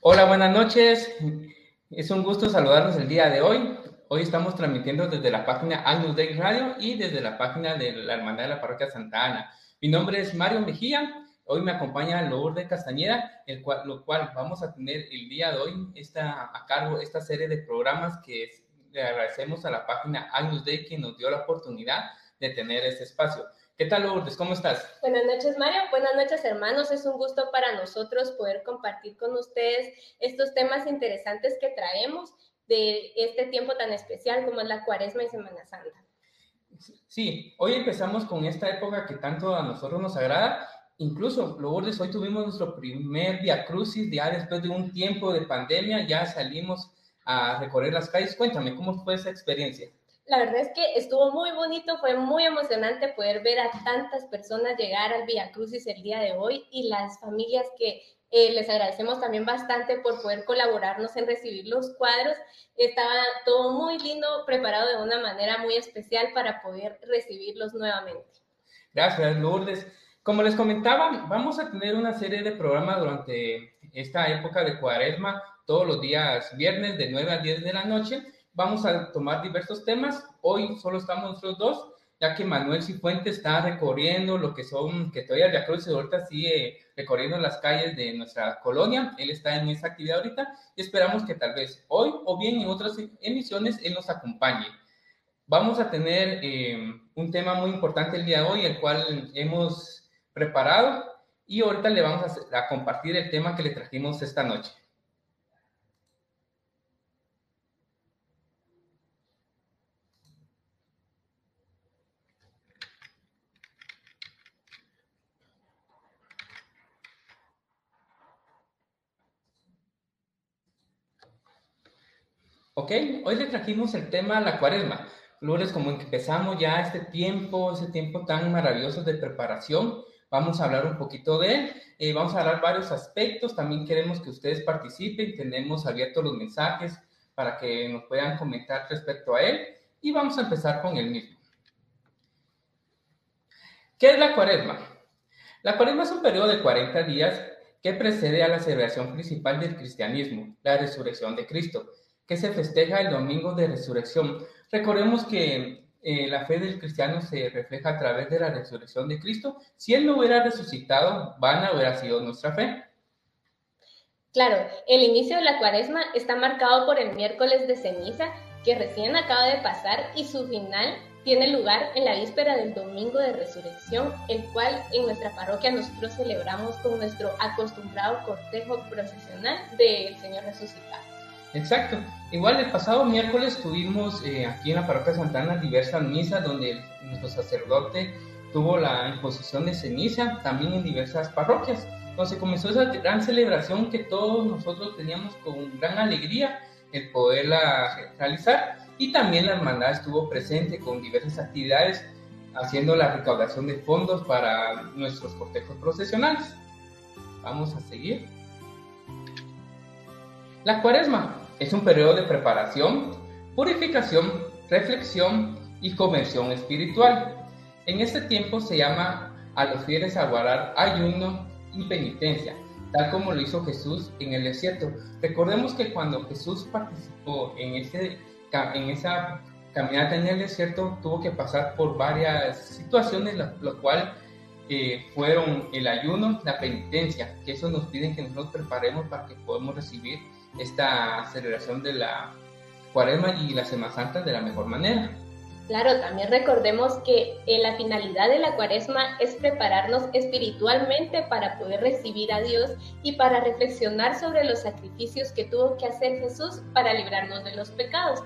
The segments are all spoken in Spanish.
Hola, buenas noches. Es un gusto saludarnos el día de hoy. Hoy estamos transmitiendo desde la página Agnus Dei Radio y desde la página de la Hermandad de la Parroquia Santa Ana. Mi nombre es Mario Mejía. Hoy me acompaña Lourdes Castañeda, el cual, lo cual vamos a tener el día de hoy está a cargo esta serie de programas que le agradecemos a la página Agnus Dei que nos dio la oportunidad de tener este espacio. ¿Qué tal, Lourdes? ¿Cómo estás? Buenas noches, Mario. Buenas noches, hermanos. Es un gusto para nosotros poder compartir con ustedes estos temas interesantes que traemos de este tiempo tan especial como es la Cuaresma y Semana Santa. Sí, hoy empezamos con esta época que tanto a nosotros nos agrada. Incluso, Lourdes, hoy tuvimos nuestro primer Via Crucis, ya después de un tiempo de pandemia, ya salimos a recorrer las calles. Cuéntame, ¿cómo fue esa experiencia? La verdad es que estuvo muy bonito, fue muy emocionante poder ver a tantas personas llegar al Via Crucis el día de hoy y las familias que eh, les agradecemos también bastante por poder colaborarnos en recibir los cuadros. Estaba todo muy lindo, preparado de una manera muy especial para poder recibirlos nuevamente. Gracias, Lourdes. Como les comentaba, vamos a tener una serie de programas durante esta época de cuaresma, todos los días viernes de 9 a 10 de la noche vamos a tomar diversos temas. Hoy solo estamos nosotros dos, ya que Manuel Cifuentes está recorriendo lo que son, que todavía de Cruz ahorita sigue recorriendo las calles de nuestra colonia. Él está en esa actividad ahorita y esperamos que tal vez hoy o bien en otras emisiones él nos acompañe. Vamos a tener eh, un tema muy importante el día de hoy, el cual hemos preparado y ahorita le vamos a compartir el tema que le trajimos esta noche. Ok, hoy le trajimos el tema la cuaresma. Lourdes, como empezamos ya este tiempo, ese tiempo tan maravilloso de preparación, vamos a hablar un poquito de él. Eh, vamos a hablar varios aspectos. También queremos que ustedes participen. Tenemos abiertos los mensajes para que nos puedan comentar respecto a él. Y vamos a empezar con el mismo. ¿Qué es la cuaresma? La cuaresma es un periodo de 40 días que precede a la celebración principal del cristianismo, la resurrección de Cristo que se festeja el domingo de resurrección. Recordemos que eh, la fe del cristiano se refleja a través de la resurrección de Cristo. Si Él no hubiera resucitado, vana hubiera sido nuestra fe. Claro, el inicio de la cuaresma está marcado por el miércoles de ceniza que recién acaba de pasar y su final tiene lugar en la víspera del domingo de resurrección, el cual en nuestra parroquia nosotros celebramos con nuestro acostumbrado cortejo procesional del Señor resucitado. Exacto. Igual el pasado miércoles tuvimos eh, aquí en la parroquia Santana diversas misas donde nuestro sacerdote tuvo la imposición de ceniza, también en diversas parroquias. Entonces comenzó esa gran celebración que todos nosotros teníamos con gran alegría el poderla realizar y también la hermandad estuvo presente con diversas actividades haciendo la recaudación de fondos para nuestros cortejos procesionales. Vamos a seguir. La cuaresma es un periodo de preparación, purificación, reflexión y conversión espiritual. En este tiempo se llama a los fieles a guardar ayuno y penitencia, tal como lo hizo Jesús en el desierto. Recordemos que cuando Jesús participó en, ese, en esa caminata en el desierto, tuvo que pasar por varias situaciones, lo, cual eh, fueron el ayuno, la penitencia, que eso nos piden que nosotros preparemos para que podamos recibir esta celebración de la Cuaresma y la Semana Santa de la mejor manera. Claro, también recordemos que la finalidad de la cuaresma es prepararnos espiritualmente para poder recibir a Dios y para reflexionar sobre los sacrificios que tuvo que hacer Jesús para librarnos de los pecados.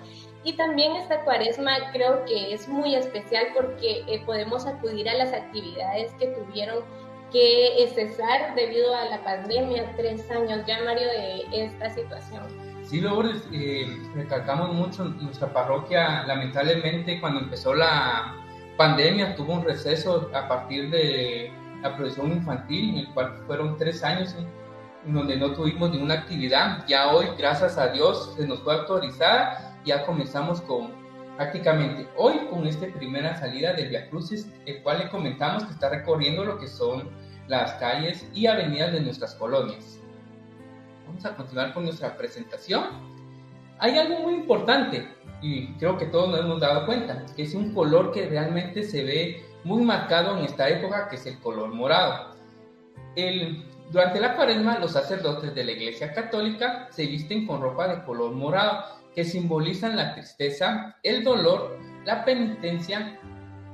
Y también esta cuaresma creo que es muy especial porque eh, podemos acudir a las actividades que tuvieron que cesar debido a la pandemia, tres años ya, Mario, de esta situación. Sí, luego eh, recalcamos mucho, nuestra parroquia lamentablemente cuando empezó la pandemia tuvo un receso a partir de la producción infantil, en el cual fueron tres años en donde no tuvimos ninguna actividad. Ya hoy, gracias a Dios, se nos fue autorizada, ya comenzamos con prácticamente hoy con esta primera salida del Via Crucis, el cual le comentamos que está recorriendo lo que son las calles y avenidas de nuestras colonias. vamos a continuar con nuestra presentación. Hay algo muy importante y creo que todos nos hemos dado cuenta, que es un color que realmente se ve muy marcado en esta época, que es el color morado. Durante la cuaresma, los sacerdotes de la Iglesia Católica se visten con ropa de color morado, que simbolizan la tristeza, el dolor, la penitencia,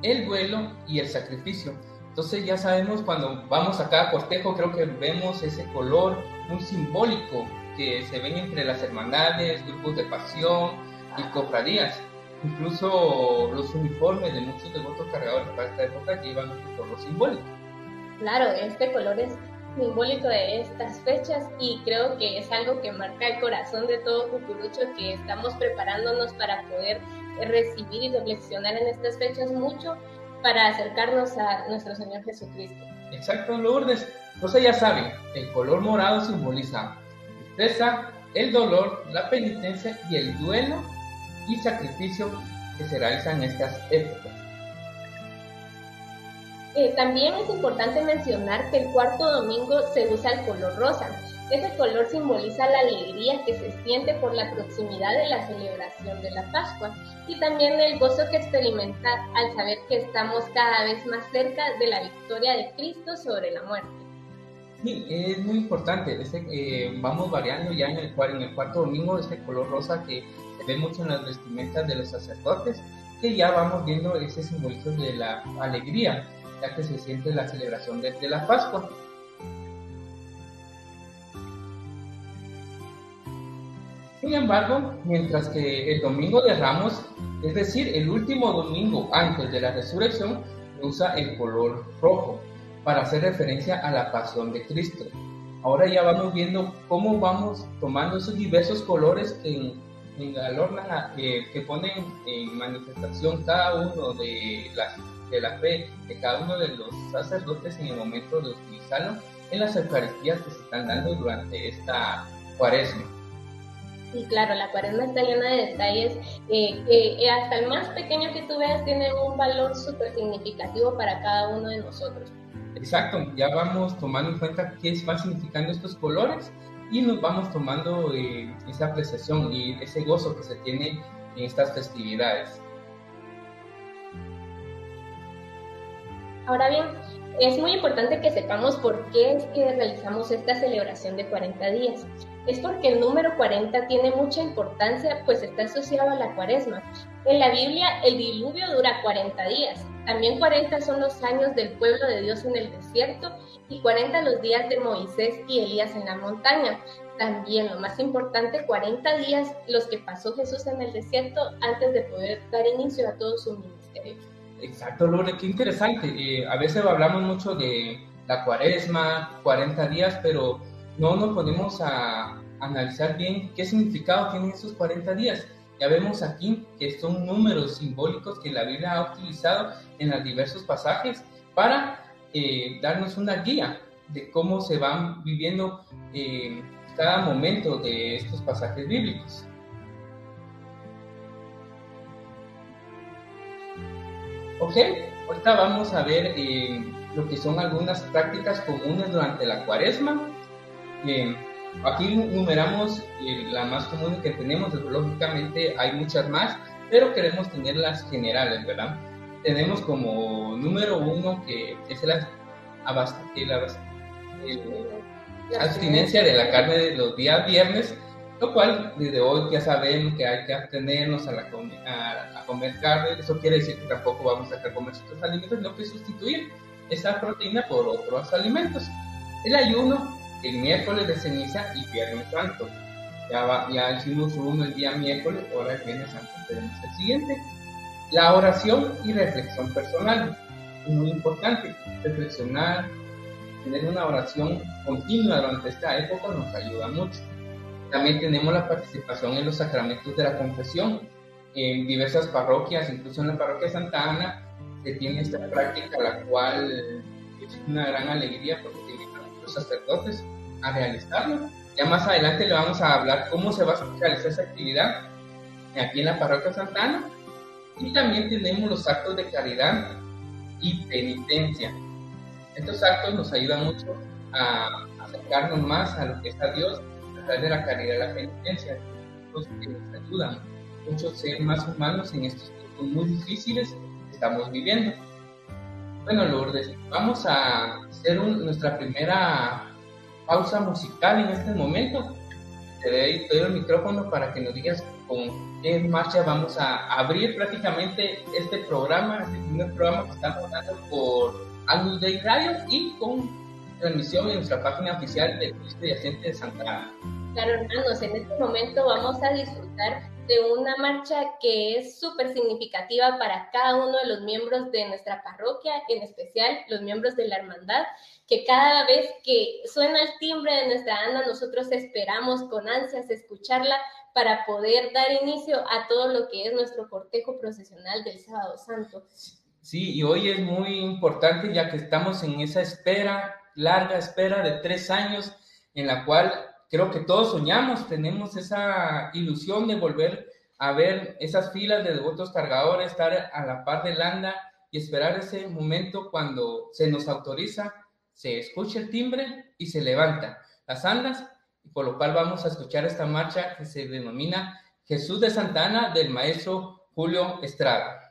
el duelo y el sacrificio. Entonces ya sabemos cuando vamos a cada cortejo, creo que vemos ese color muy simbólico que se ven entre las hermandades, grupos de pasión y cofradías. Incluso los uniformes de muchos devotos cargadores para esta época llevan un color simbólico. Claro, este color es simbólico de estas fechas y creo que es algo que marca el corazón de todo cucurucho que estamos preparándonos para poder recibir y reflexionar en estas fechas mucho para acercarnos a nuestro Señor Jesucristo. Exacto, Lourdes. Entonces ya saben, el color morado simboliza tristeza, el dolor, la penitencia y el duelo y sacrificio que se realizan en estas épocas. Eh, también es importante mencionar que el cuarto domingo se usa el color rosa. Ese color simboliza la alegría que se siente por la proximidad de la celebración de la Pascua y también el gozo que experimenta al saber que estamos cada vez más cerca de la victoria de Cristo sobre la muerte. Sí, es muy importante. Eh, vamos variando ya en el, en el cuarto domingo ese color rosa que se ve mucho en las vestimentas de los sacerdotes, que ya vamos viendo ese simbolismo de la alegría ya que se siente la celebración de, la Pascua. Sin embargo, mientras que el domingo de Ramos, es decir, el último domingo antes de la resurrección, usa el color rojo para hacer referencia a la pasión de Cristo. Ahora ya vamos viendo cómo vamos tomando esos diversos colores que adornan, que ponen en manifestación cada uno de de la fe de cada uno de los sacerdotes en el momento de utilizarlo en las Eucaristías que se están dando durante esta cuaresma. Sí, claro, la cuaresma está llena de detalles eh, que hasta el más pequeño que tú veas tiene un valor súper significativo para cada uno de nosotros. Exacto, ya vamos tomando en cuenta qué van significando estos colores y nos vamos tomando eh, esa apreciación y ese gozo que se tiene en estas festividades. Ahora bien, es muy importante que sepamos por qué es que realizamos esta celebración de 40 días. Es porque el número 40 tiene mucha importancia, pues está asociado a la cuaresma. En la Biblia, el diluvio dura 40 días. También 40 son los años del pueblo de Dios en el desierto y 40 los días de Moisés y Elías en la montaña. También, lo más importante, 40 días los que pasó Jesús en el desierto antes de poder dar inicio a todo su ministerio. Exacto, Lore, qué interesante. Eh, a veces hablamos mucho de la cuaresma, 40 días, pero no nos ponemos a analizar bien qué significado tienen esos 40 días. Ya vemos aquí que son números simbólicos que la Biblia ha utilizado en los diversos pasajes para eh, darnos una guía de cómo se van viviendo eh, cada momento de estos pasajes bíblicos. Ok, ahorita vamos a ver eh, lo que son algunas prácticas comunes durante la cuaresma. Eh, aquí numeramos eh, las más comunes que tenemos, lógicamente hay muchas más, pero queremos tener las generales, ¿verdad? Tenemos como número uno que es la, abstinencia de la carne de los días viernes, lo cual desde hoy ya sabemos que hay que abstenernos a, la, a, comer carne. Eso quiere decir que tampoco vamos a comer otros alimentos, sino que sustituir esa proteína por otros alimentos. El ayuno, el miércoles de ceniza y viernes santo. Ya, ya hicimos uno el día miércoles, ahora el viernes santo tenemos el siguiente. La oración y reflexión personal. Muy importante, reflexionar, tener una oración continua durante esta época nos ayuda mucho. También tenemos la participación en los sacramentos de la confesión. En diversas parroquias, incluso en la parroquia Santa Ana, se tiene esta práctica, la cual es una gran alegría porque invitan a los sacerdotes a realizarlo. Ya más adelante le vamos a hablar cómo se va a realizar esa actividad aquí en la parroquia Santa Ana. Y también tenemos los actos de caridad y penitencia. Estos actos nos ayudan mucho a acercarnos más a lo que está Dios de la caridad y la penitencia, que nos ayudan muchos ser más humanos en estos tiempos muy difíciles que estamos viviendo. Bueno, Lourdes, vamos a hacer nuestra primera pausa musical en este momento. Te doy, el micrófono para que nos digas con qué marcha vamos a abrir prácticamente este programa, este primer programa que estamos dando por Angus Day Radio y con transmisión en nuestra página oficial de Cristo Yacente de Santa Ana. Claro, hermanos, en este momento vamos a disfrutar de una marcha que es súper significativa para cada uno de los miembros de nuestra parroquia, en especial los miembros de la hermandad, que cada vez que suena el timbre de nuestra anda, nosotros esperamos con ansias escucharla para poder dar inicio a todo lo que es nuestro cortejo procesional del Sábado Santo. Sí, y hoy es muy importante ya que estamos en esa espera, larga espera de tres años, en la cual creo que todos soñamos, tenemos esa ilusión de volver a ver esas filas de devotos cargadores, estar a la par del anda y esperar ese momento cuando se nos autoriza, se escucha el timbre y se levanta las andas, y por lo cual vamos a escuchar esta marcha que se denomina Jesús de Santana del maestro Julio Estrada.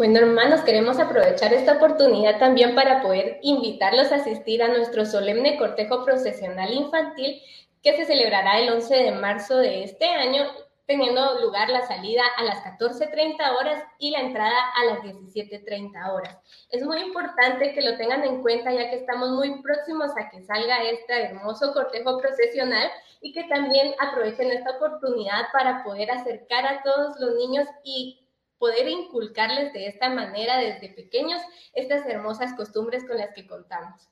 Bueno, hermanos, queremos aprovechar esta oportunidad también para poder invitarlos a asistir a nuestro solemne cortejo procesional infantil que se celebrará el 11 de marzo de este año, teniendo lugar la salida a las 14.30 horas y la entrada a las 17.30 horas. Es muy importante que lo tengan en cuenta ya que estamos muy próximos a que salga este hermoso cortejo procesional y que también aprovechen esta oportunidad para poder acercar a todos los niños y poder inculcarles de esta manera desde pequeños estas hermosas costumbres con las que contamos.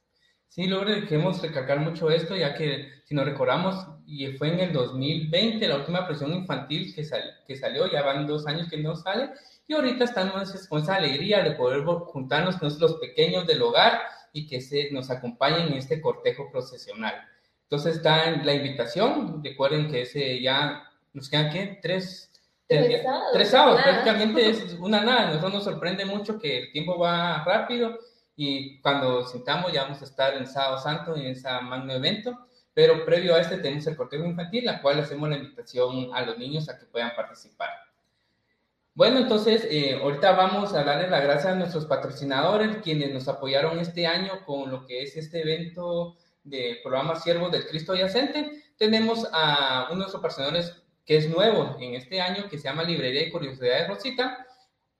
Sí, Lore, queremos recalcar mucho esto, ya que si nos recordamos, y fue en el 2020 la última presión infantil que, que salió, ya van dos años que no sale, y ahorita estamos con esa alegría de poder juntarnos con los pequeños del hogar y que se, nos acompañen en este cortejo procesional. Entonces está la invitación, recuerden que ese ya nos quedan, ¿qué? Tres, tres, sábados, tres sábados prácticamente es una nada, nosotros nos sorprende mucho que el tiempo va rápido y cuando sintamos ya vamos a estar en Sábado Santo en ese magno evento, pero previo a este tenemos el cortejo infantil, la cual hacemos la invitación a los niños a que puedan participar. Bueno, entonces eh, ahorita vamos a darle las gracias a nuestros patrocinadores, quienes nos apoyaron este año con lo que es este evento del programa Siervos del Cristo Yacente. Tenemos a uno de nuestros patrocinadores que es nuevo en este año, que se llama Librería y Curiosidades Rosita,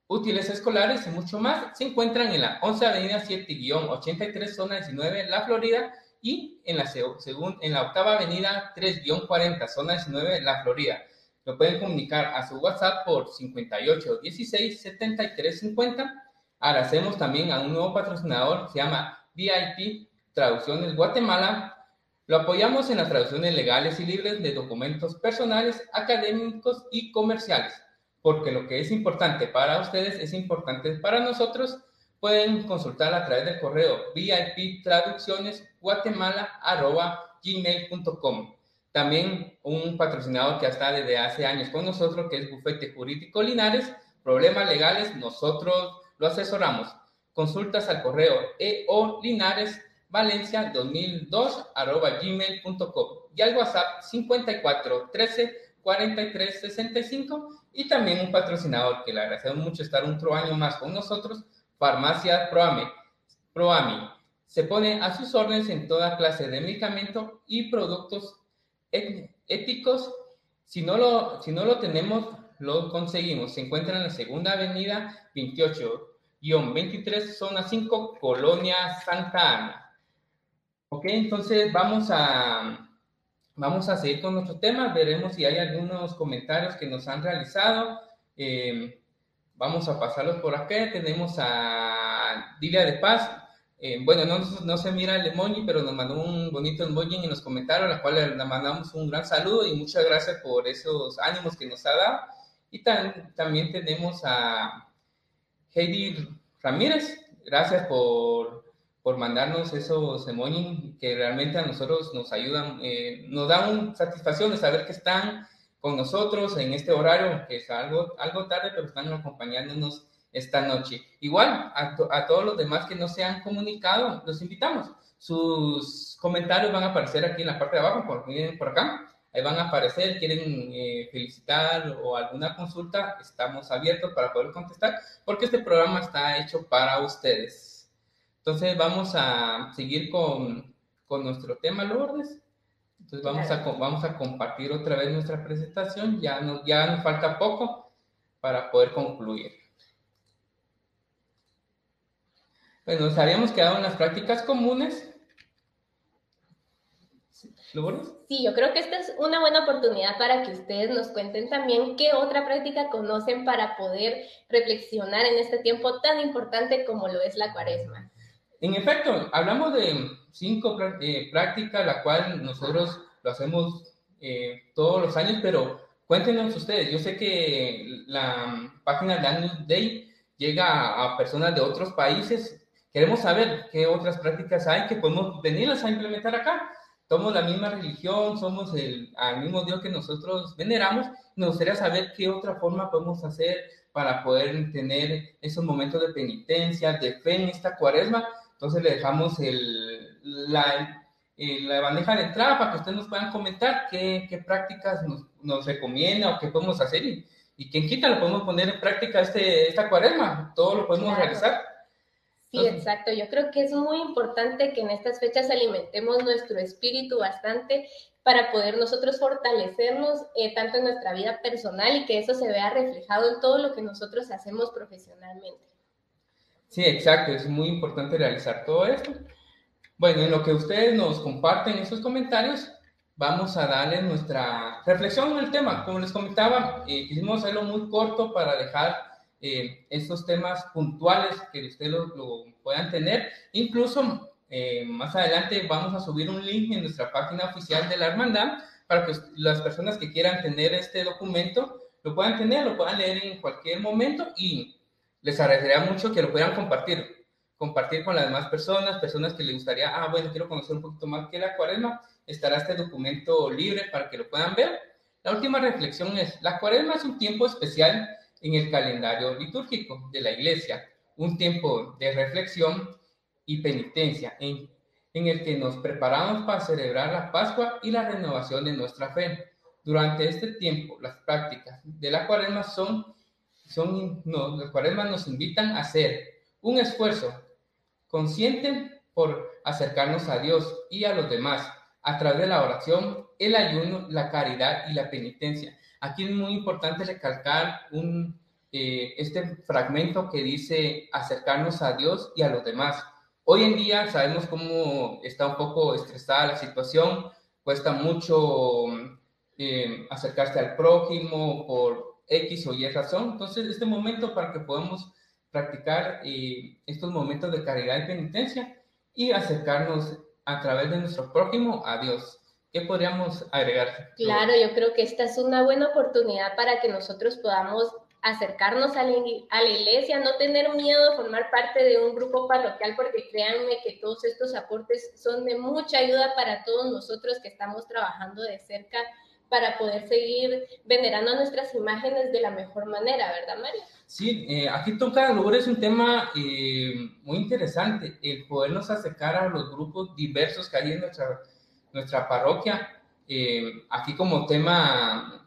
útiles escolares y mucho más, se encuentran en la 11 Avenida 7-83, zona 19, La Florida, y en la, según, en la octava Avenida 3-40, zona 19, La Florida. Lo pueden comunicar a su WhatsApp por 58 16 73 50. Ahora hacemos también a un nuevo patrocinador se llama VIP Traducciones Guatemala. Lo apoyamos en las traducciones legales y libres de documentos personales, académicos y comerciales porque lo que es importante para ustedes es importante para nosotros. Pueden consultar a través del correo VIP Traducciones gmail.com. También un patrocinador que está desde hace años con nosotros, que es Bufete Jurídico Linares. Problemas legales, nosotros lo asesoramos. Consultas al correo eolinaresvalencia 2002 gmail.com y al WhatsApp 54 13 43 65 y también un patrocinador que le agradecemos mucho estar otro año más con nosotros, Farmacia Proami. Proami. Se pone a sus órdenes en toda clase de medicamento y productos éticos. Si no lo, si no lo tenemos, lo conseguimos. Se encuentra en la segunda avenida 28-23, zona 5, Colonia Santa Ana. Ok, entonces vamos a, Vamos a seguir con nuestro tema, veremos si hay algunos comentarios que nos han realizado. Eh, vamos a pasarlos por acá. Tenemos a Dilia de Paz. Eh, bueno, no, no, se mira el emoji, pero nos mandó un bonito emoji en los comentarios, la cual le mandamos un gran saludo y muchas gracias por esos ánimos que nos ha dado. Y también tenemos a Heidi Ramírez. Gracias por por mandarnos esos emojis que realmente a nosotros nos ayudan, eh, nos da una satisfacción de saber que están con nosotros en este horario, que es algo, algo tarde, pero están acompañándonos esta noche. Igual, a, a todos los demás que no se han comunicado, los invitamos. Sus comentarios van a aparecer aquí en la parte de abajo, por, por acá. Ahí van a aparecer, quieren eh, felicitar o alguna consulta, estamos abiertos para poder contestar, porque este programa está hecho para ustedes. Entonces vamos a seguir con, con nuestro tema, Lourdes. Entonces vamos a, vamos a compartir otra vez nuestra presentación. Ya, no, ya nos falta poco para poder concluir. Pues nos habíamos quedado en las prácticas comunes. ¿Lourdes? Sí, yo creo que esta es una buena oportunidad para que ustedes nos cuenten también qué otra práctica conocen para poder reflexionar en este tiempo tan importante como lo es la cuaresma. En efecto, hablamos de cinco eh, prácticas, la cual nosotros lo hacemos eh, todos los años, pero cuéntenos ustedes. Yo sé que la página Agnus Day llega a personas de otros países. Queremos saber qué otras prácticas hay que podemos venirlas a implementar acá. Somos la misma religión, somos el al mismo Dios que nosotros veneramos. Nos gustaría saber qué otra forma podemos hacer para poder tener esos momentos de penitencia, de fe en esta cuaresma entonces le dejamos el, la, la, bandeja de entrada para que ustedes nos puedan comentar qué, qué prácticas nos, nos, recomienda o qué podemos hacer y, y quien quita lo podemos poner en práctica este, esta cuaresma, todo lo podemos realizar. Sí, exacto. Yo creo que es muy importante que en estas fechas alimentemos nuestro espíritu bastante para poder nosotros fortalecernos eh, tanto en nuestra vida personal y que eso se vea reflejado en todo lo que nosotros hacemos profesionalmente. Sí, exacto. Es muy importante realizar todo esto. Bueno, en lo que ustedes nos comparten en sus comentarios, vamos a darle nuestra reflexión en el tema. Como les comentaba, eh, quisimos hacerlo muy corto para dejar eh, estos temas puntuales que ustedes lo, puedan tener. Incluso eh, más adelante vamos a subir un link en nuestra página oficial de la hermandad para que las personas que quieran tener este documento lo puedan tener, lo puedan leer en cualquier momento y les agradecería mucho que lo puedan compartir compartir con las demás personas, personas que les gustaría, ah, bueno, quiero conocer un poquito más que la cuaresma, estará este documento libre para que lo puedan ver. La última reflexión es, la cuaresma es un tiempo especial en el calendario litúrgico de la iglesia, un tiempo de reflexión y penitencia en, en el que nos preparamos para celebrar la Pascua y la renovación de nuestra fe. Durante este tiempo, las prácticas de la cuaresma son, son no, cuaresmas nos invitan a hacer un esfuerzo consciente por acercarnos a Dios y a los demás a través de la oración, el ayuno, la caridad y la penitencia. Aquí es muy importante recalcar un, eh, este fragmento que dice acercarnos a Dios y a los demás. Hoy en día sabemos cómo está un poco estresada la situación, cuesta mucho eh, acercarse al prójimo por X o Y razón. Entonces, este momento para que podamos practicar eh, estos momentos de caridad y penitencia y acercarnos a través de nuestro prójimo a Dios. ¿Qué podríamos agregar? Claro, yo creo que esta es una buena oportunidad para que nosotros podamos acercarnos a la, a la, iglesia, no tener miedo de formar parte de un grupo parroquial, porque créanme que todos estos aportes son de mucha ayuda para todos nosotros que estamos trabajando de cerca para poder seguir venerando nuestras imágenes de la mejor manera, ¿verdad, María? Sí, eh, aquí toca es un tema eh, muy interesante, el podernos acercar a los grupos diversos que hay en nuestra, nuestra parroquia. Eh, aquí como tema,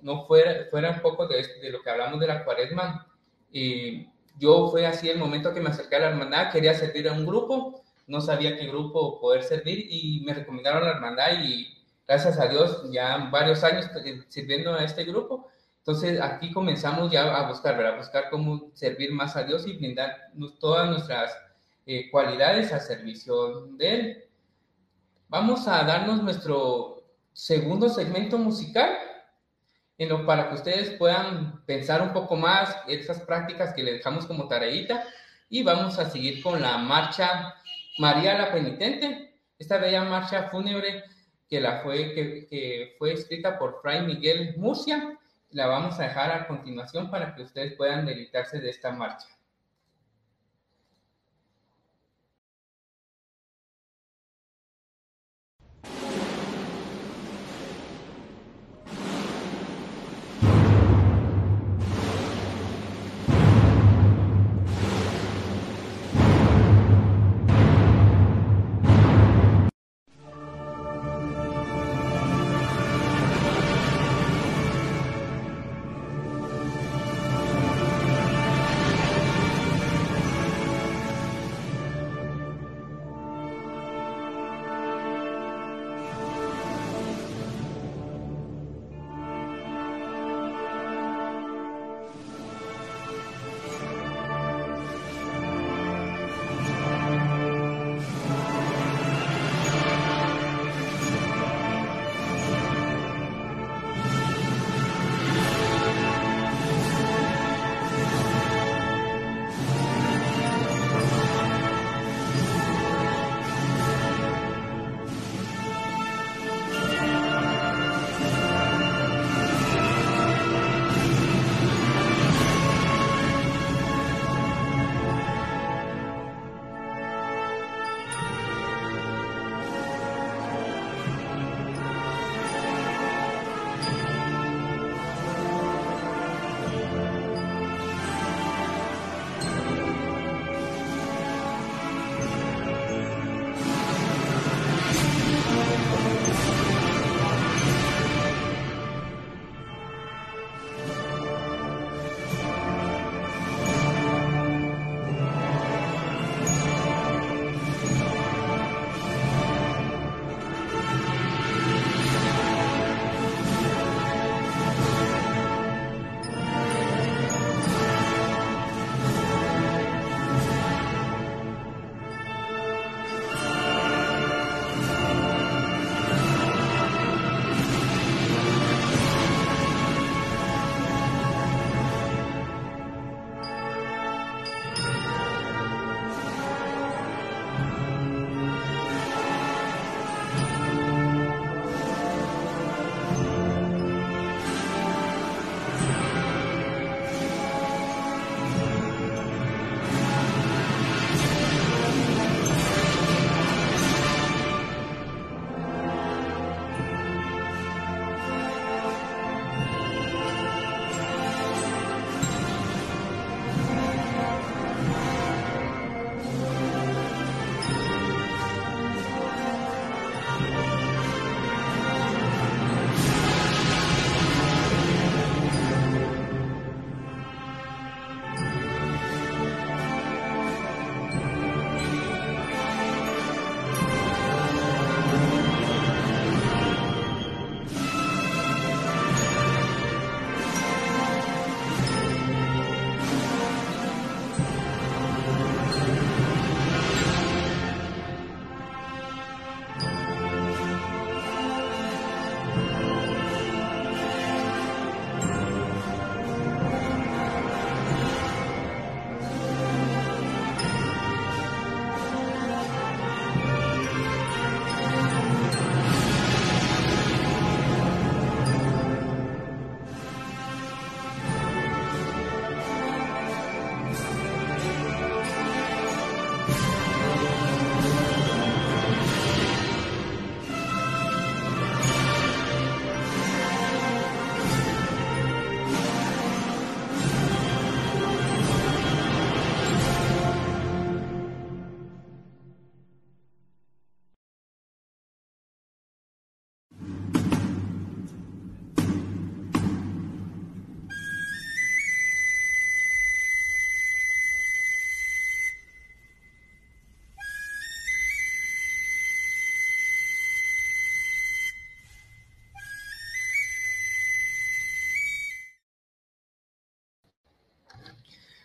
no fuera, fuera un poco de, de, lo que hablamos de la cuaresma, yo fue así el momento que me acerqué a la hermandad, quería servir a un grupo, no sabía qué grupo poder servir y me recomendaron la hermandad y gracias a Dios, ya varios años sirviendo a este grupo. Entonces aquí comenzamos ya a buscar, A buscar cómo servir más a Dios y brindar todas nuestras eh, cualidades a servicio de Él. Vamos a darnos nuestro segundo segmento musical, en lo, para que ustedes puedan pensar un poco más esas prácticas que le dejamos como tareita. Y vamos a seguir con la marcha María la Penitente, esta bella marcha fúnebre que, la fue, que, fue escrita por Fray Miguel Murcia. La vamos a dejar a continuación para que ustedes puedan deleitarse de esta marcha.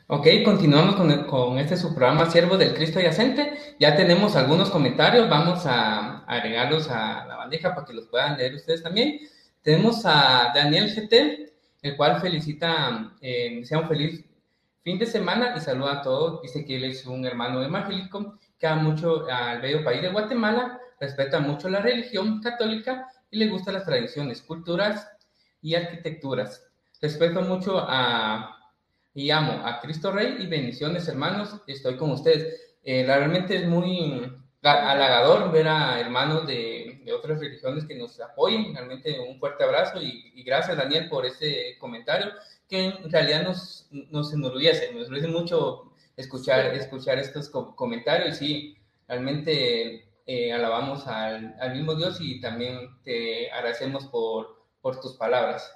Ok, continuamos con, con este su programa Siervo del Cristo Yacente. Ya tenemos algunos comentarios, vamos a, agregarlos a la bandeja para que los puedan leer ustedes también. Tenemos a Daniel GT, el cual felicita, eh, sea un feliz fin de semana y saluda a todos. Dice que él es un hermano evangélico que ama mucho al bello país de Guatemala, respeta mucho la religión católica y le gustan las tradiciones, culturas y arquitecturas. Respeto mucho a y amo a Cristo Rey y bendiciones hermanos, estoy con ustedes. Eh, realmente es muy halagador ver a hermanos de, de, otras religiones que nos apoyen, realmente un fuerte abrazo y, y, gracias Daniel por ese comentario que en realidad nos, nos enorgullece, nos enorgullece mucho escuchar, escuchar estos comentarios y sí, realmente eh, alabamos al, al, mismo Dios y también te agradecemos por, por tus palabras.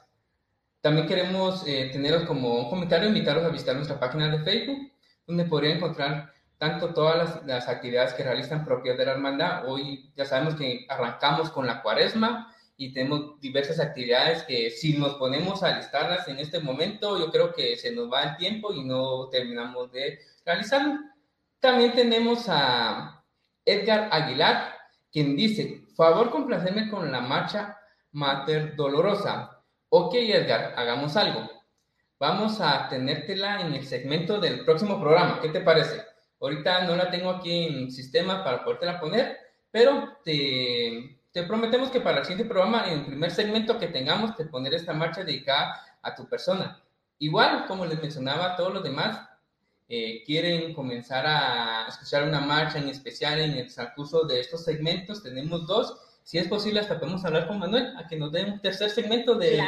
También queremos eh, teneros como un comentario, invitarlos a visitar nuestra página de Facebook, donde podrían encontrar tanto todas las, las, actividades que realizan propias de la hermandad. Hoy ya sabemos que arrancamos con la cuaresma y tenemos diversas actividades que si nos ponemos a listarlas en este momento, yo creo que se nos va el tiempo y no terminamos de realizarlo. También tenemos a Edgar Aguilar, quien dice, favor complacerme con la marcha Mater Dolorosa Ok, Edgar, hagamos algo. Vamos a tenértela en el segmento del próximo programa. ¿Qué te parece? Ahorita no la tengo aquí en sistema para podértela poner, pero te, te prometemos que para el siguiente programa, en el primer segmento que tengamos, te poner esta marcha dedicada a tu persona. Igual, como les mencionaba, todos los demás eh, quieren comenzar a escuchar una marcha en especial en el transcurso de estos segmentos. Tenemos dos si es posible, hasta podemos hablar con Manuel a que nos dé un tercer segmento de,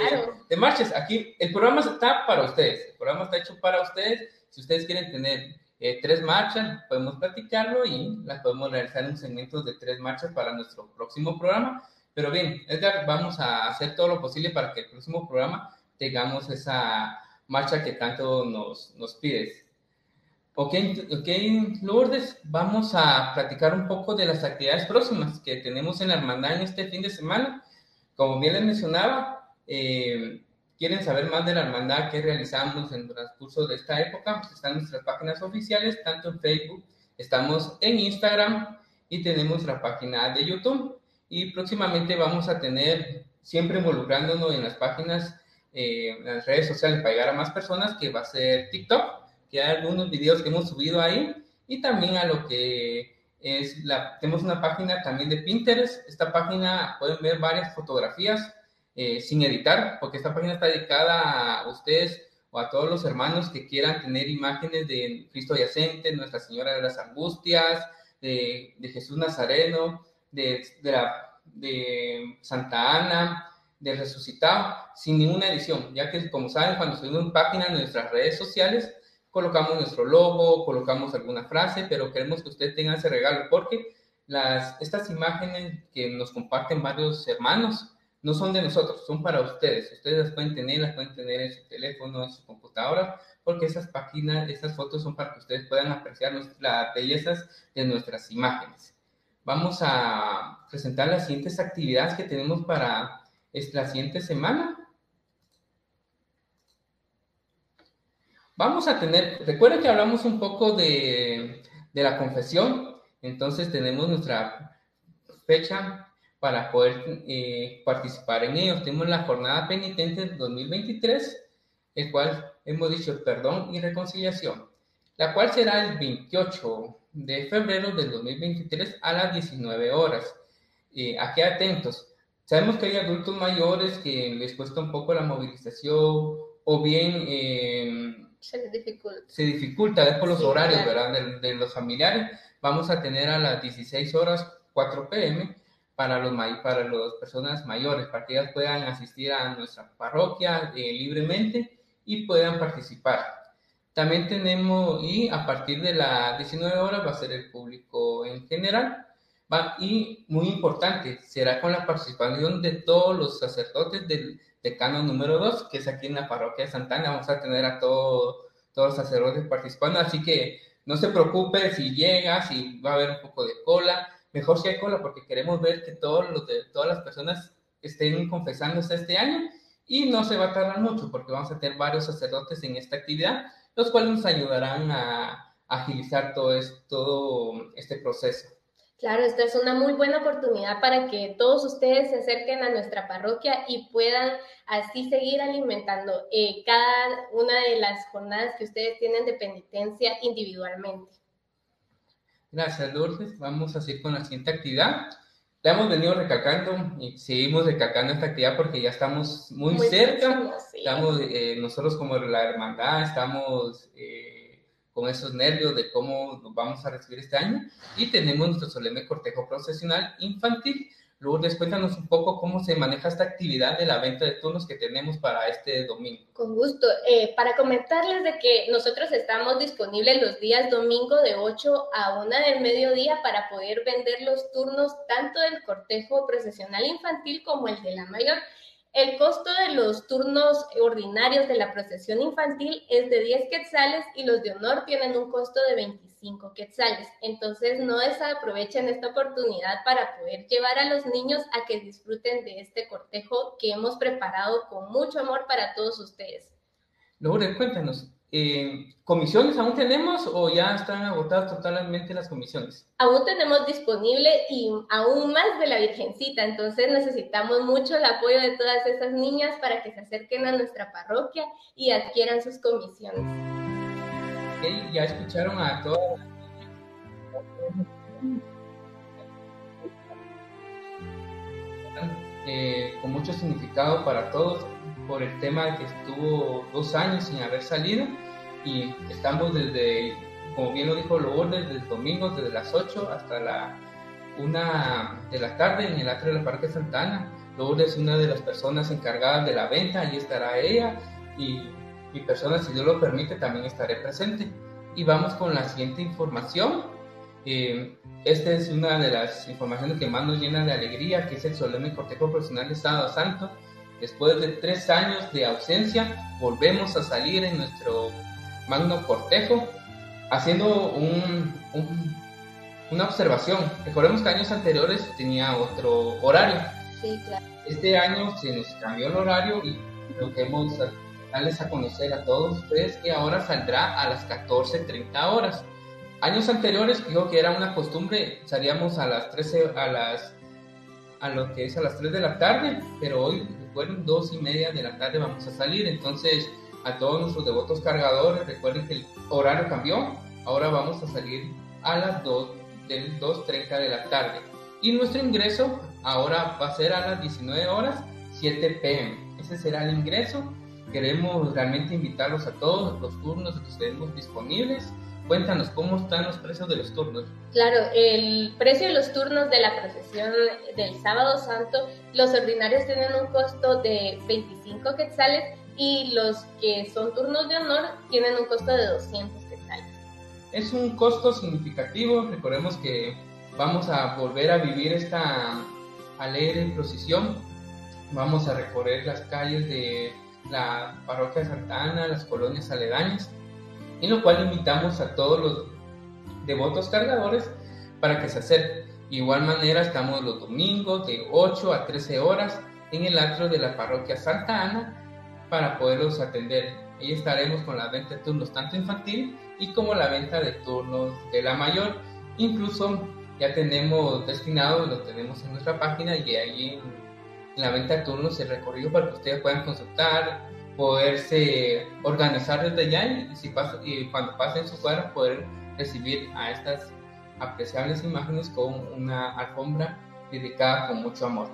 de, marches. Aquí el programa está para ustedes, el programa está hecho para ustedes. Si ustedes quieren tener eh, tres marchas, podemos platicarlo y las podemos realizar en un segmento de tres marchas para nuestro próximo programa. Pero bien, Edgar, vamos a hacer todo lo posible para que el próximo programa tengamos esa marcha que tanto nos, nos pides. Ok, ok, Lourdes, vamos a platicar un poco de las actividades próximas que tenemos en la hermandad en este fin de semana. Como bien les mencionaba, eh, quieren saber más de la hermandad que realizamos en el transcurso de esta época, están nuestras páginas oficiales, tanto en Facebook, estamos en Instagram y tenemos la página de YouTube. Y próximamente vamos a tener, siempre involucrándonos en las páginas, eh, en las redes sociales para llegar a más personas, que va a ser TikTok que hay algunos videos que hemos subido ahí y también a lo que es la, tenemos una página también de Pinterest. Esta página pueden ver varias fotografías eh, sin editar, porque esta página está dedicada a ustedes o a todos los hermanos que quieran tener imágenes de Cristo yacente, Nuestra Señora de las Angustias, de, de Jesús Nazareno, de, de, la, de Santa Ana, del resucitado, sin ninguna edición, ya que como saben, cuando subimos página en nuestras redes sociales, colocamos nuestro logo, colocamos alguna frase, pero queremos que usted tenga ese regalo porque las, estas imágenes que nos comparten varios hermanos no son de nosotros, son para ustedes. Ustedes las pueden tener, las pueden tener en su teléfono, en su computadora, porque esas páginas, esas fotos son para que ustedes puedan apreciar las bellezas de nuestras imágenes. Vamos a presentar las siguientes actividades que tenemos para esta siguiente semana. Vamos a tener, recuerden que hablamos un poco de, de la confesión, entonces tenemos nuestra fecha para poder eh, participar en ellos. Tenemos la jornada penitente 2023, el cual hemos dicho perdón y reconciliación, la cual será el 28 de febrero del 2023 a las 19 horas. Eh, aquí atentos. Sabemos que hay adultos mayores que les cuesta un poco la movilización o bien eh, se dificulta. Se dificulta, es por los horarios, ¿verdad? De, los familiares. Vamos a tener a las 16 horas 4 pm para los para las personas mayores, para que ellas puedan asistir a nuestra parroquia eh, libremente y puedan participar. También tenemos, y a partir de las 19 horas va a ser el público en general. Va, y muy importante, será con la participación de todos los sacerdotes del decano número 2, que es aquí en la parroquia de Santana. Vamos a tener a todo, todos los sacerdotes participando, así que no se preocupe si llega, si va a haber un poco de cola. Mejor si hay cola, porque queremos ver que todos los de, todas las personas estén confesándose este año y no se va a tardar mucho, porque vamos a tener varios sacerdotes en esta actividad. los cuales nos ayudarán a agilizar todo, todo este proceso. Claro, esta es una muy buena oportunidad para que todos ustedes se acerquen a nuestra parroquia y puedan así seguir alimentando eh, cada una de las jornadas que ustedes tienen de penitencia individualmente. Gracias, Lourdes. Vamos a seguir con la siguiente actividad. La hemos venido recalcando y seguimos recalcando esta actividad porque ya estamos muy, cerca. Estamos, eh, nosotros como la hermandad, estamos... Eh, con esos nervios de cómo nos vamos a recibir este año y tenemos nuestro solemne cortejo procesional infantil. Lourdes, cuéntanos un poco cómo se maneja esta actividad de la venta de turnos que tenemos para este domingo. Con gusto. Eh, para comentarles de que nosotros estamos disponibles los días domingo de 8 a 1 del mediodía para poder vender los turnos tanto del cortejo procesional infantil como el de la mayor. El costo de los turnos ordinarios de la procesión infantil es de 10 quetzales y los de honor tienen un costo de 25 quetzales. Entonces no desaprovechen esta oportunidad para poder llevar a los niños a que disfruten de este cortejo que hemos preparado con mucho amor para todos ustedes. Lourdes, cuéntanos, eh, ¿Comisiones aún tenemos o ya están agotadas totalmente las comisiones? Aún tenemos disponible y aún más de la Virgencita, entonces necesitamos mucho el apoyo de todas esas niñas para que se acerquen a nuestra parroquia y adquieran sus comisiones. ya escucharon a todas eh, con mucho significado para todos por el tema de que estuvo dos años sin haber salido y estamos desde, como bien lo dijo Lourdes, desde el domingo, desde las 8 hasta la 1 de la tarde en el atrio de la Parque Santana. Lourdes es una de las personas encargadas de la venta, allí estará ella y mi persona, si Dios lo permite, también estaré presente. Y vamos con la siguiente información. Eh, esta es una de las informaciones que más nos llena de alegría, que es el solemne cortejo profesional de Sábado Santo Después de tres años de ausencia, volvemos a salir en nuestro magno cortejo, haciendo un, una observación. Recordemos que años anteriores tenía otro horario. Sí, claro. Este año se nos cambió el horario y lo que hemos darles a conocer a todos ustedes que ahora saldrá a las 14.30 horas. Años anteriores, digo que era una costumbre, salíamos a las 13, a las a lo que es a las 3 de la tarde, pero hoy recuerden, dos y media de la tarde vamos a salir. Entonces, a todos nuestros devotos cargadores, recuerden que el horario cambió. Ahora vamos a salir a las 2 del 2.30 de la tarde. Y nuestro ingreso ahora va a ser a las 19 horas 7 pm. Ese será el ingreso. Queremos realmente invitarlos a todos los turnos que tenemos disponibles Cuéntanos, ¿cómo están los precios de los turnos? Claro, el precio de los turnos de la procesión del Sábado Santo, los ordinarios tienen un costo de 25 quetzales y los que son turnos de honor tienen un costo de 200 quetzales. Es un costo significativo, recordemos que vamos a volver a vivir esta alegre procesión, vamos a recorrer las calles de la parroquia de Santa Ana, las colonias aledañas, en lo cual invitamos a todos los devotos cargadores para que se acerquen. De igual manera estamos los domingos de 8 a 13 horas en el atrio de la parroquia Santa Ana para poderlos atender. Ahí estaremos con la venta de turnos tanto infantil y como la venta de turnos de la mayor. Incluso ya tenemos destinado, lo tenemos en nuestra página y ahí en la venta de turnos el recorrido para que ustedes puedan consultar, poderse organizar desde ya y, si pasa, y cuando pasen su cuadro poder recibir a estas apreciables imágenes con una alfombra dedicada con mucho amor.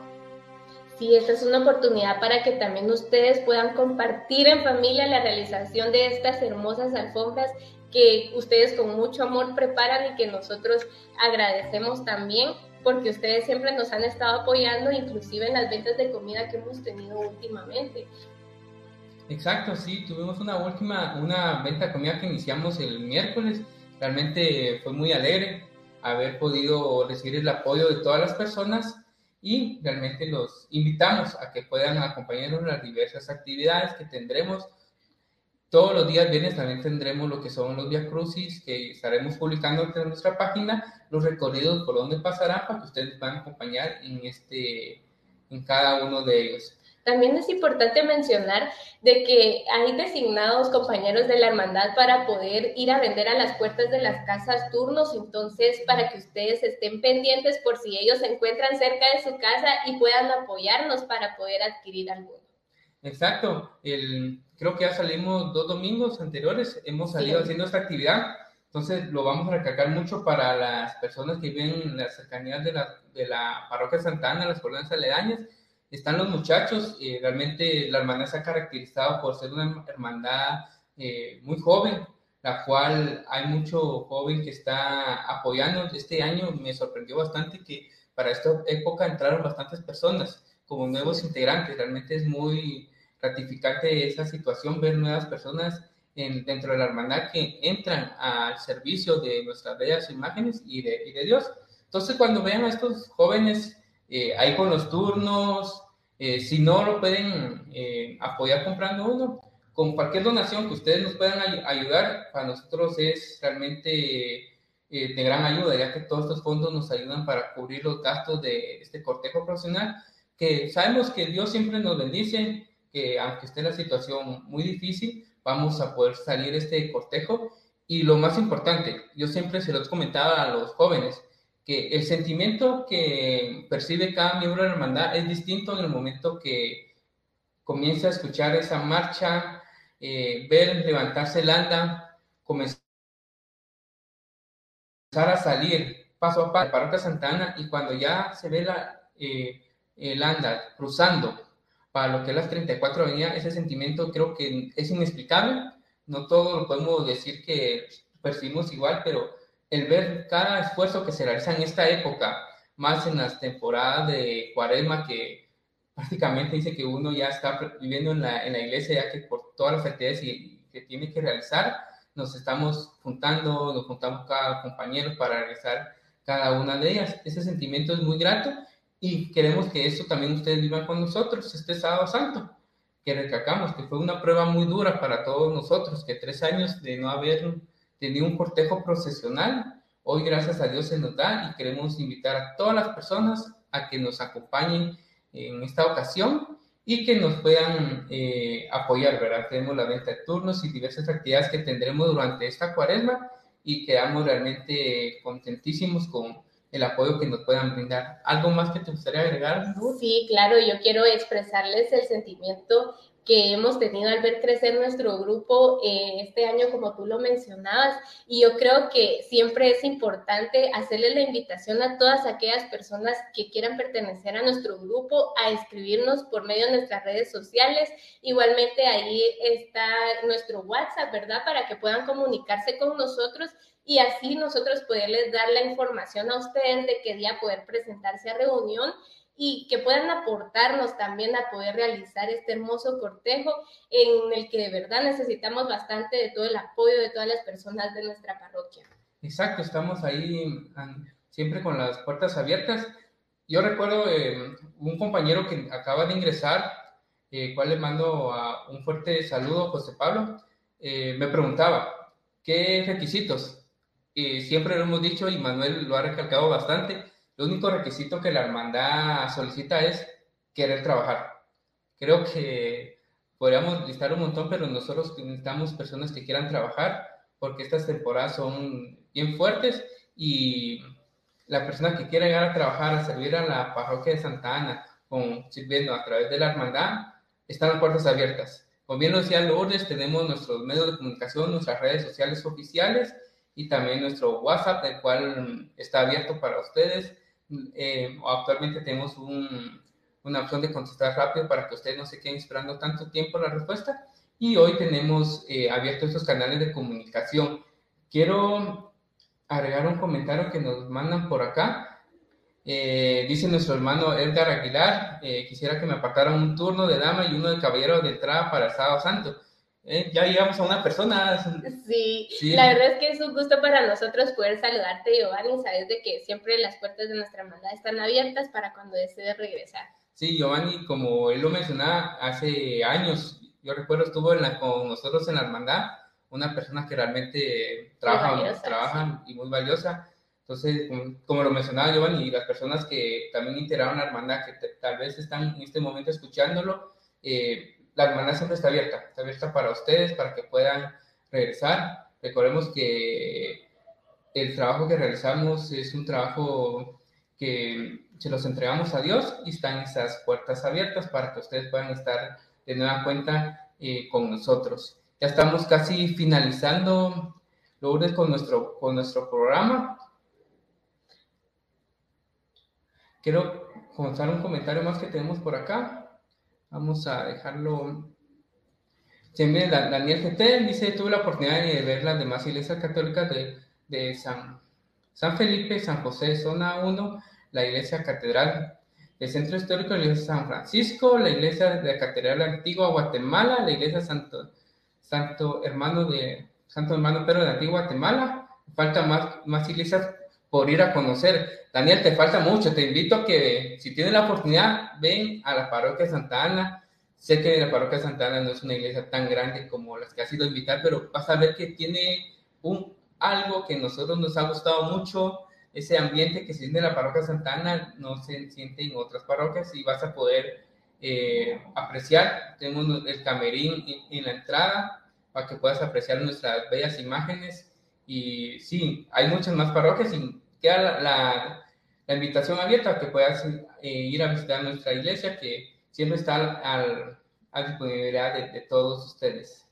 Sí, esta es una oportunidad para que también ustedes puedan compartir en familia la realización de estas hermosas alfombras que ustedes con mucho amor preparan y que nosotros agradecemos también porque ustedes siempre nos han estado apoyando, inclusive en las ventas de comida que hemos tenido últimamente. Exacto, sí, tuvimos una última, una venta de comida que iniciamos el miércoles. Realmente fue muy alegre haber podido recibir el apoyo de todas las personas y realmente los invitamos a que puedan acompañarnos en las diversas actividades que tendremos. Todos los días viernes también tendremos lo que son los Via Crucis que estaremos publicando en nuestra página, los recorridos por donde pasarán para que ustedes puedan acompañar en, este, en cada uno de ellos. También es importante mencionar de que hay designados compañeros de la hermandad para poder ir a vender a las puertas de las casas turnos, entonces para que ustedes estén pendientes por si ellos se encuentran cerca de su casa y puedan apoyarnos para poder adquirir alguno. Exacto, el, creo que ya salimos dos domingos anteriores, hemos salido haciendo esta actividad entonces, lo vamos a recalcar mucho para las personas que viven en las cercanías de la, de la parroquia Santa Ana, las colonias aledañas. Están los muchachos, eh, realmente la hermandad se ha caracterizado por ser una hermandad eh, muy joven, la cual hay mucho joven que está apoyando. Este año me sorprendió bastante que para esta época entraron bastantes personas como nuevos integrantes. Realmente es muy gratificante esa situación, ver nuevas personas dentro de la hermandad que entran al servicio de nuestras bellas imágenes y de, y de Dios. Entonces, cuando vean a estos jóvenes eh, ahí con los turnos, eh, si no lo pueden eh, apoyar comprando uno, con cualquier donación que ustedes nos puedan ayudar, para nosotros es realmente de gran ayuda, ya que todos estos fondos nos ayudan para cubrir los gastos de este cortejo profesional, que sabemos que Dios siempre nos bendice, que aunque esté la situación muy difícil, vamos a poder salir este cortejo. Y lo más importante, yo siempre se los comentaba a los jóvenes, que el sentimiento que percibe cada miembro de la hermandad es distinto en el momento que comienza a escuchar esa marcha, eh, ver levantarse el anda, comenzar a salir paso a paso, Parroquia Santana, y cuando ya se ve eh, el anda cruzando para lo que es las 34 avenidas, ese sentimiento creo que es inexplicable. No todo lo podemos decir que percibimos igual, pero el ver cada esfuerzo que se realiza en esta época, más en las temporadas de cuaresma, que prácticamente dice que uno ya está viviendo en la, en la iglesia, ya que por todas las actividades que tiene que realizar, nos estamos juntando, nos juntamos cada compañero para realizar cada una de ellas. Ese sentimiento es muy grato y queremos que eso también ustedes vivan con nosotros este sábado santo, que recalcamos que fue una prueba muy dura para todos nosotros, que tres años de no haber tenido un cortejo procesional, hoy gracias a Dios se nos da y queremos invitar a todas las personas a que nos acompañen en esta ocasión y que nos puedan eh, apoyar, ¿verdad? Tenemos la venta de turnos y diversas actividades que tendremos durante esta cuaresma y quedamos realmente contentísimos con el apoyo que nos puedan brindar. ¿Algo más que te gustaría agregar? Sí, claro, yo quiero expresarles el sentimiento que hemos tenido al ver crecer nuestro grupo eh, este año, como tú lo mencionabas. Y yo creo que siempre es importante hacerle la invitación a todas aquellas personas que quieran pertenecer a nuestro grupo a escribirnos por medio de nuestras redes sociales. Igualmente ahí está nuestro WhatsApp, ¿verdad? Para que puedan comunicarse con nosotros y así nosotros poderles dar la información a ustedes de qué día poder presentarse a reunión y que puedan aportarnos también a poder realizar este hermoso cortejo en el que de verdad necesitamos bastante de todo el apoyo de todas las personas de nuestra parroquia. Exacto, estamos ahí siempre con las puertas abiertas. Yo recuerdo eh, un compañero que acaba de ingresar, eh, cual le mando a un fuerte saludo, José Pablo, eh, me preguntaba, ¿qué requisitos? siempre lo hemos dicho y Manuel lo ha recalcado bastante, el único requisito que la hermandad solicita es querer trabajar. Creo que podríamos listar un montón, pero nosotros necesitamos personas que quieran trabajar porque estas temporadas son bien fuertes y la persona que quiera llegar a trabajar, a servir a la parroquia de Santa Ana, con, sirviendo a través de la hermandad, están las puertas abiertas. Como bien lo decía Lourdes, tenemos nuestros medios de comunicación, nuestras redes sociales oficiales y también nuestro WhatsApp, el cual está abierto para ustedes. Eh, actualmente tenemos una opción de contestar rápido para que ustedes no se queden esperando tanto tiempo la respuesta. Y hoy tenemos eh, abiertos estos canales de comunicación. Quiero agregar un comentario que nos mandan por acá. Eh, dice nuestro hermano Edgar Aguilar, quisiera que me apartaran un turno de dama y uno de caballero de entrada para el sábado santo. Eh, ya llegamos a una persona. Sí, la verdad es que es un gusto para nosotros poder saludarte, Giovanni. Sabes de que siempre las puertas de nuestra hermandad están abiertas para cuando desees regresar. Sí, Giovanni, como él lo mencionaba, hace años, yo recuerdo, estuvo con nosotros en la hermandad, una persona que realmente trabaja, trabaja y muy valiosa. Entonces, como, lo mencionaba Giovanni, y las personas que también integraron la hermandad, que tal vez están en este momento escuchándolo, eh, la hermandad siempre está abierta, está abierta para ustedes, para que puedan regresar. Recordemos que el trabajo que realizamos es un trabajo que se los entregamos a Dios y están esas puertas abiertas para que ustedes puedan estar de nueva cuenta eh, con nosotros. Ya estamos casi finalizando, Lourdes, con nuestro, con nuestro programa. Quiero comenzar un comentario más que tenemos por acá. Vamos a dejarlo. Siempre Daniel GT dice, tuve la oportunidad de ver las demás iglesias católicas de, de San, San Felipe, San José, zona 1, la iglesia catedral el Centro Histórico de la Iglesia San Francisco, la Iglesia de la Catedral Antigua Guatemala, la Iglesia Santo, Santo Hermano de Santo Hermano Pedro de Antigua Guatemala. Falta más, más iglesias por ir a conocer. Daniel, te falta mucho. Te invito a que, si tienes la oportunidad, ven a la parroquia Santa Ana. Sé que la parroquia Santa Ana no es una iglesia tan grande como las que has ido a invitar, pero vas a ver que tiene un, algo que a nosotros nos ha gustado mucho ese ambiente que se siente en la parroquia Santana no se siente en otras parroquias y vas a poder eh, apreciar. Tenemos el camerín en, la entrada para que puedas apreciar nuestras bellas imágenes. Y sí, hay muchas más parroquias y queda la, la, invitación abierta a que puedas eh, ir a visitar nuestra iglesia que siempre está al, a disponibilidad de, de todos ustedes.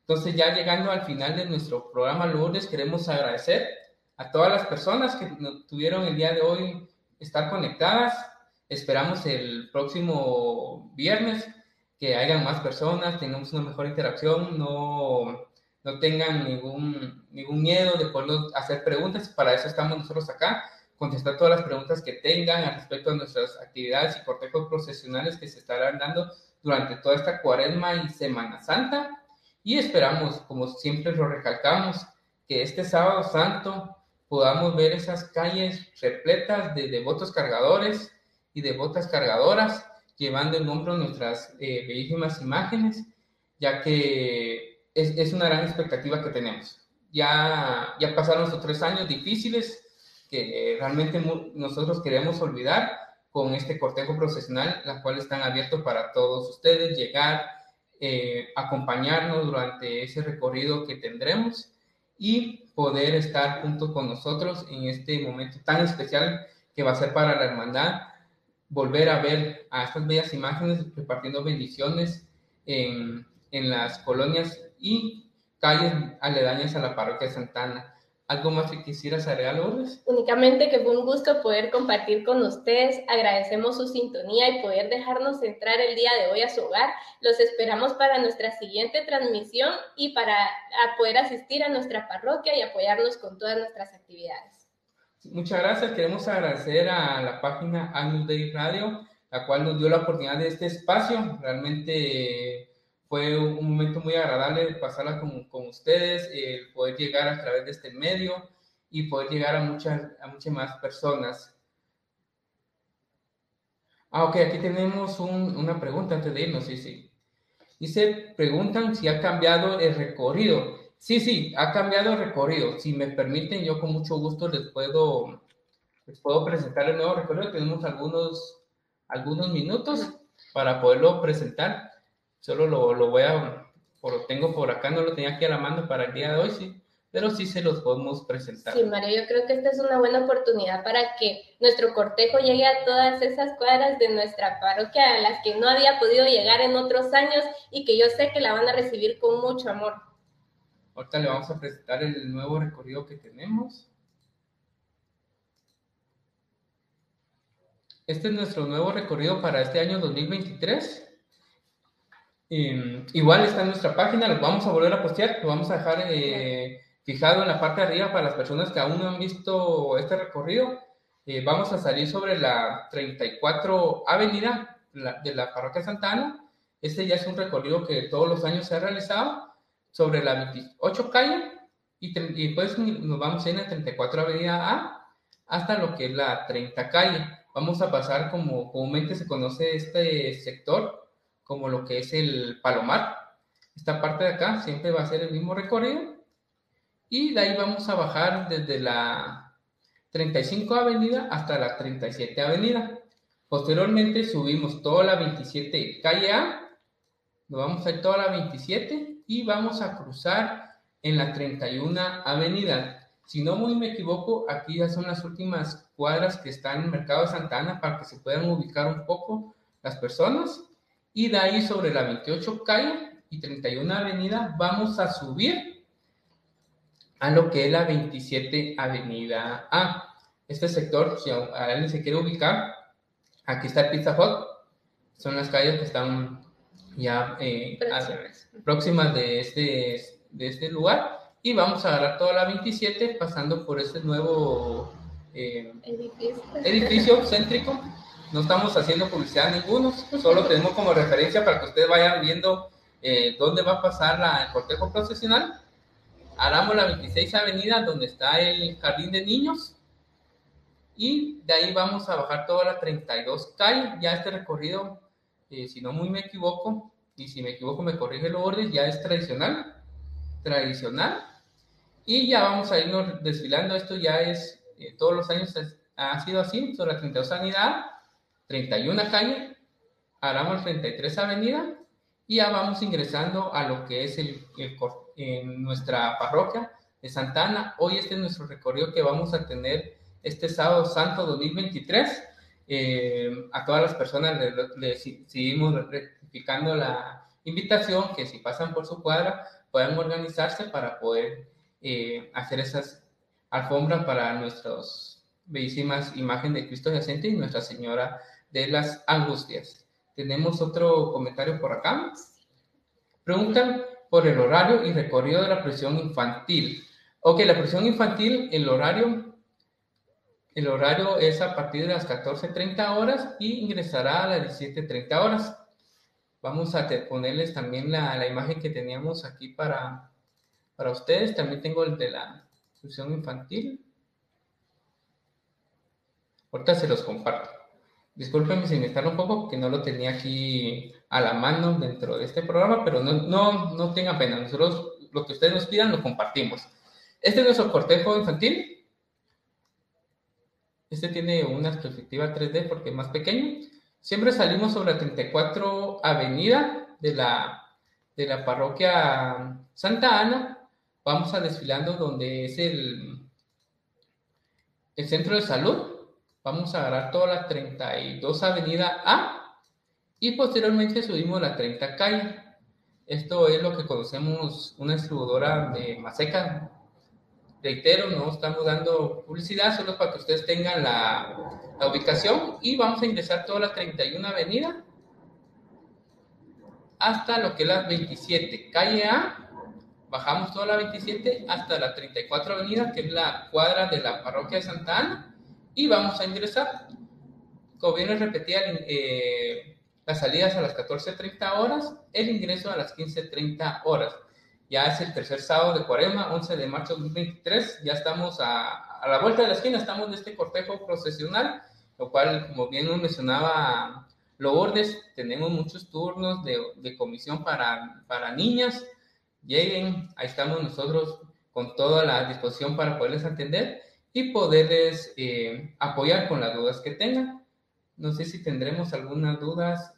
Entonces, ya llegando al final de nuestro programa Lourdes, queremos agradecer a todas las personas que tuvieron el día de hoy estar conectadas. Esperamos el próximo viernes que hayan más personas, tengamos una mejor interacción, no, no tengan ningún, ningún miedo de poder hacer preguntas. Para eso estamos nosotros acá, contestar todas las preguntas que tengan al respecto de nuestras actividades y cortejos profesionales que se estarán dando durante toda esta cuaresma y Semana Santa. Y esperamos, como siempre lo recalcamos, que este sábado santo podamos ver esas calles repletas de devotos cargadores y devotas cargadoras llevando en hombro nuestras eh, bellísimas imágenes, ya que es, es, una gran expectativa que tenemos. Ya, ya pasaron estos tres años difíciles que realmente nosotros queremos olvidar con este cortejo procesional, la cual están abiertos para todos ustedes, llegar, eh, acompañarnos durante ese recorrido que tendremos y poder estar junto con nosotros en este momento tan especial que va a ser para la hermandad, volver a ver a estas bellas imágenes repartiendo bendiciones en, en las colonias y calles aledañas a la parroquia de Santana. ¿Algo más que quisieras agregar, Lourdes? Únicamente que fue un gusto poder compartir con ustedes. Agradecemos su sintonía y poder dejarnos entrar el día de hoy a su hogar. Los esperamos para nuestra siguiente transmisión y para poder asistir a nuestra parroquia y apoyarnos con todas nuestras actividades. Muchas gracias. Queremos agradecer a la página Agnus Dei Radio, la cual nos dio la oportunidad de este espacio. Realmente fue un momento muy agradable pasarla con, con ustedes, el poder llegar a través de este medio y poder llegar a muchas, a muchas más personas. Ah, ok, aquí tenemos un, una pregunta antes de irnos, sí, sí. Dice, preguntan si ha cambiado el recorrido. Sí, sí, ha cambiado el recorrido. Si me permiten, yo con mucho gusto les puedo, les puedo presentar el nuevo recorrido. Tenemos algunos, algunos minutos para poderlo presentar. Solo lo, lo voy a, lo tengo por acá, no lo tenía aquí a la mano para el día de hoy, sí, pero sí se los podemos presentar. Sí, Mario, yo creo que esta es una buena oportunidad para que nuestro cortejo llegue a todas esas cuadras de nuestra parroquia a las que no había podido llegar en otros años y que yo sé que la van a recibir con mucho amor. Ahorita le vamos a presentar el nuevo recorrido que tenemos. Este es nuestro nuevo recorrido para este año 2023. Em, igual está en nuestra página, lo vamos a volver a postear, lo vamos a dejar eh, fijado en la parte de arriba para las personas que aún no han visto este recorrido. Eh, vamos a salir sobre la 34 Avenida de la Parroquia Santana. Este ya es un recorrido que todos los años se ha realizado sobre la 28 calle y, y después nos vamos en la 34 Avenida A hasta lo que es la 30 calle. Vamos a pasar como comúnmente se conoce este sector como lo que es el Palomar. Esta parte de acá siempre va a ser el mismo recorrido. Y de ahí vamos a bajar desde la 35 Avenida hasta la 37 Avenida. Posteriormente subimos toda la 27 Calle A Nos vamos a ir toda la 27 y vamos a cruzar en la 31 Avenida. Si no muy me equivoco, aquí ya son las últimas cuadras que están en Mercado de Santa Ana para que se puedan ubicar un poco las personas. Y de ahí sobre la 28 calle y 31 Avenida vamos a subir a lo que es la 27 Avenida A. Este sector, si alguien se quiere ubicar, aquí está el Pizza Hut. Son las calles que están ya eh, próximas. de este, de este lugar. Y vamos a agarrar toda la 27 pasando por este nuevo eh, edificio. edificio céntrico. No estamos haciendo publicidad ninguno, solo tenemos como referencia para que ustedes vayan viendo eh, dónde va a pasar la, el cortejo procesional. Haramos la 26 Avenida, donde está el jardín de niños. Y de ahí vamos a bajar toda la 32 calle. Ya este recorrido, eh, si no muy me equivoco, y si me equivoco me corrige el orden, ya es tradicional. Tradicional. Y ya vamos a irnos desfilando. Esto ya es, eh, todos los años ha sido así. Sobre la 32 Avenida, 31 calle. Haramos 33 Avenida y ya vamos ingresando a lo que es el, en nuestra parroquia de Santa Ana. Hoy este es nuestro recorrido que vamos a tener este sábado santo 2023. Eh, a todas las personas les, seguimos rectificando la invitación que si pasan por su cuadra puedan organizarse para poder eh, hacer esas alfombras para nuestras bellísimas imágenes de Cristo yacente y Nuestra Señora de las Angustias. Tenemos otro comentario por acá. Preguntan por el horario y recorrido de la prisión infantil. Ok, la prisión infantil, el horario, el horario es a partir de las 14.30 horas y ingresará a las 17.30 horas. Vamos a ponerles también la, la, imagen que teníamos aquí para, para ustedes. También tengo el de la prisión infantil. Ahorita se los comparto. Discúlpenme si me están un poco porque no lo tenía aquí a la mano dentro de este programa, pero no, no, no tengan pena. Nosotros lo que ustedes nos pidan lo compartimos. Este es nuestro cortejo infantil. Este tiene una perspectiva 3D porque es más pequeño. Siempre salimos sobre la 34 Avenida de la, de la parroquia Santa Ana. Vamos a desfilando donde es el, el centro de salud Vamos a agarrar toda la 32 Avenida A y posteriormente subimos la 30 calle. Esto es lo que conocemos una distribuidora de Maseca. Reitero, no estamos dando publicidad, solo para que ustedes tengan la, la ubicación y vamos a ingresar toda la 31 Avenida hasta lo que es la 27 calle A. Bajamos toda la 27 hasta la 34 Avenida, que es la cuadra de la parroquia de Santa Ana y vamos a ingresar. Como bien les repetía, eh, las salidas a las 14.30 horas, el ingreso a las 15.30 horas. Ya es el tercer sábado de Cuaresma, 11 de marzo de 2023. Ya estamos a, a la vuelta de la esquina, estamos en este cortejo procesional, lo cual, como bien nos mencionaba Lourdes, tenemos muchos turnos de, de comisión para, para niñas. Lleguen, ahí estamos nosotros con toda la disposición para poderles atender y poderles eh, apoyar con las dudas que tengan. No sé si tendremos algunas dudas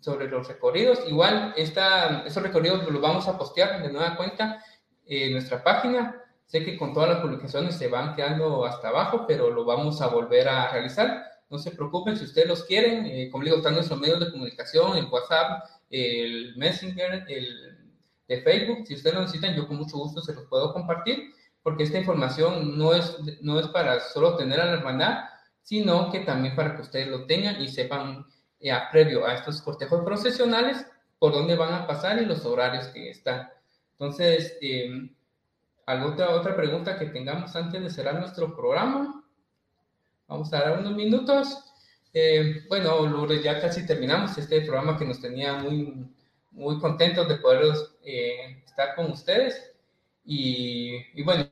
sobre los recorridos. Igual, esta, esos recorridos los vamos a postear de nueva cuenta en nuestra página. Sé que con todas las publicaciones se van quedando hasta abajo, pero lo vamos a volver a realizar. No se preocupen si ustedes los quieren. Eh, como digo, están nuestros medios de comunicación, el WhatsApp, el Messenger, el de Facebook. Si ustedes lo necesitan, yo con mucho gusto se los puedo compartir porque esta información no es, no es para solo tener a la hermandad, sino que también para que ustedes lo tengan y sepan eh, previo a estos cortejos procesionales por dónde van a pasar y los horarios que están. Entonces, eh, ¿alguna otra pregunta que tengamos antes de cerrar nuestro programa? Vamos a dar unos minutos. Eh, bueno, Lourdes, ya casi terminamos este programa que nos tenía muy, muy contentos de poder eh, estar con ustedes. Y, y, bueno,